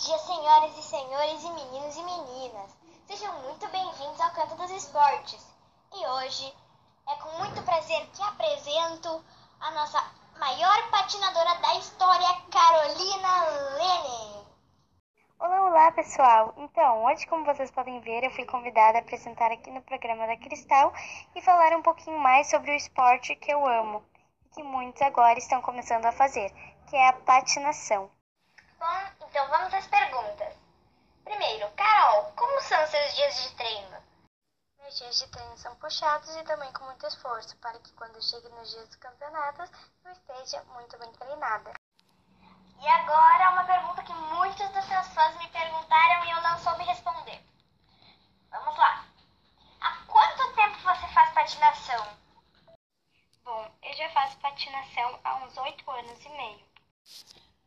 senhoras e senhores e meninos e meninas. Sejam muito bem-vindos ao Canto dos Esportes. E hoje é com muito prazer que apresento a nossa maior patinadora da história, Carolina Lene. Olá, olá pessoal! Então, hoje, como vocês podem ver, eu fui convidada a apresentar aqui no programa da Cristal e falar um pouquinho mais sobre o esporte que eu amo e que muitos agora estão começando a fazer, que é a patinação. Bom, então vamos às perguntas. Primeiro, Carol, como são seus dias de treino? Dias de treino são puxados e também com muito esforço, para que quando chegue nos dias dos campeonatos eu esteja muito bem treinada. E agora uma pergunta que muitos dos seus fãs me perguntaram e eu não soube responder. Vamos lá. Há quanto tempo você faz patinação? Bom, eu já faço patinação há uns oito anos e meio.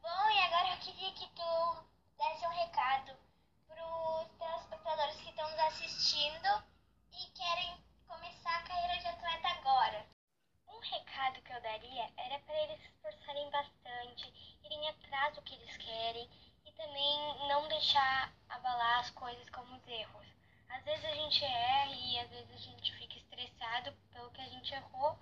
Bom, e agora eu queria que tu desse um recado que eu daria era para eles se esforçarem bastante, irem atrás do que eles querem e também não deixar abalar as coisas como os erros. Às vezes a gente erra e às vezes a gente fica estressado pelo que a gente errou,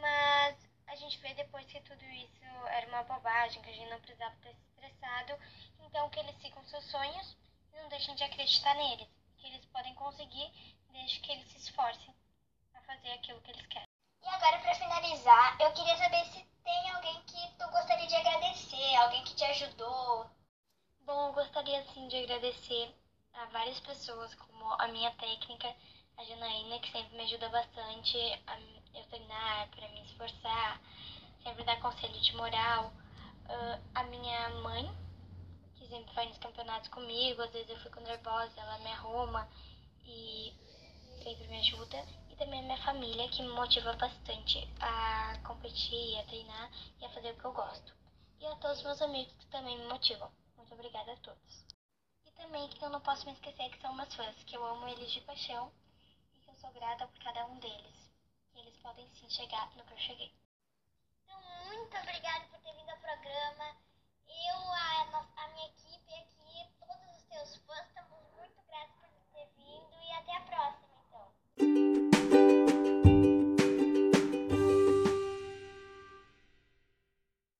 mas a gente vê depois que tudo isso era uma bobagem, que a gente não precisava ter se estressado. Então que eles sigam seus sonhos e não deixem de acreditar neles, que eles podem conseguir, desde que eles se esforcem a fazer aquilo que eles querem. E agora eu queria saber se tem alguém que tu gostaria de agradecer, alguém que te ajudou. Bom, eu gostaria sim de agradecer a várias pessoas, como a minha técnica, a Janaína, que sempre me ajuda bastante a eu treinar, para me esforçar, sempre dar conselho de moral. Uh, a minha mãe, que sempre vai nos campeonatos comigo, às vezes eu fico nervosa, ela me arruma e sempre me ajuda. E também a minha família, que me motiva bastante a competir, a treinar e a fazer o que eu gosto. E a todos os meus amigos que também me motivam. Muito obrigada a todos. E também que eu não posso me esquecer que são meus fãs, que eu amo eles de paixão e que eu sou grata por cada um deles. E eles podem sim chegar no que eu cheguei. Então, muito obrigada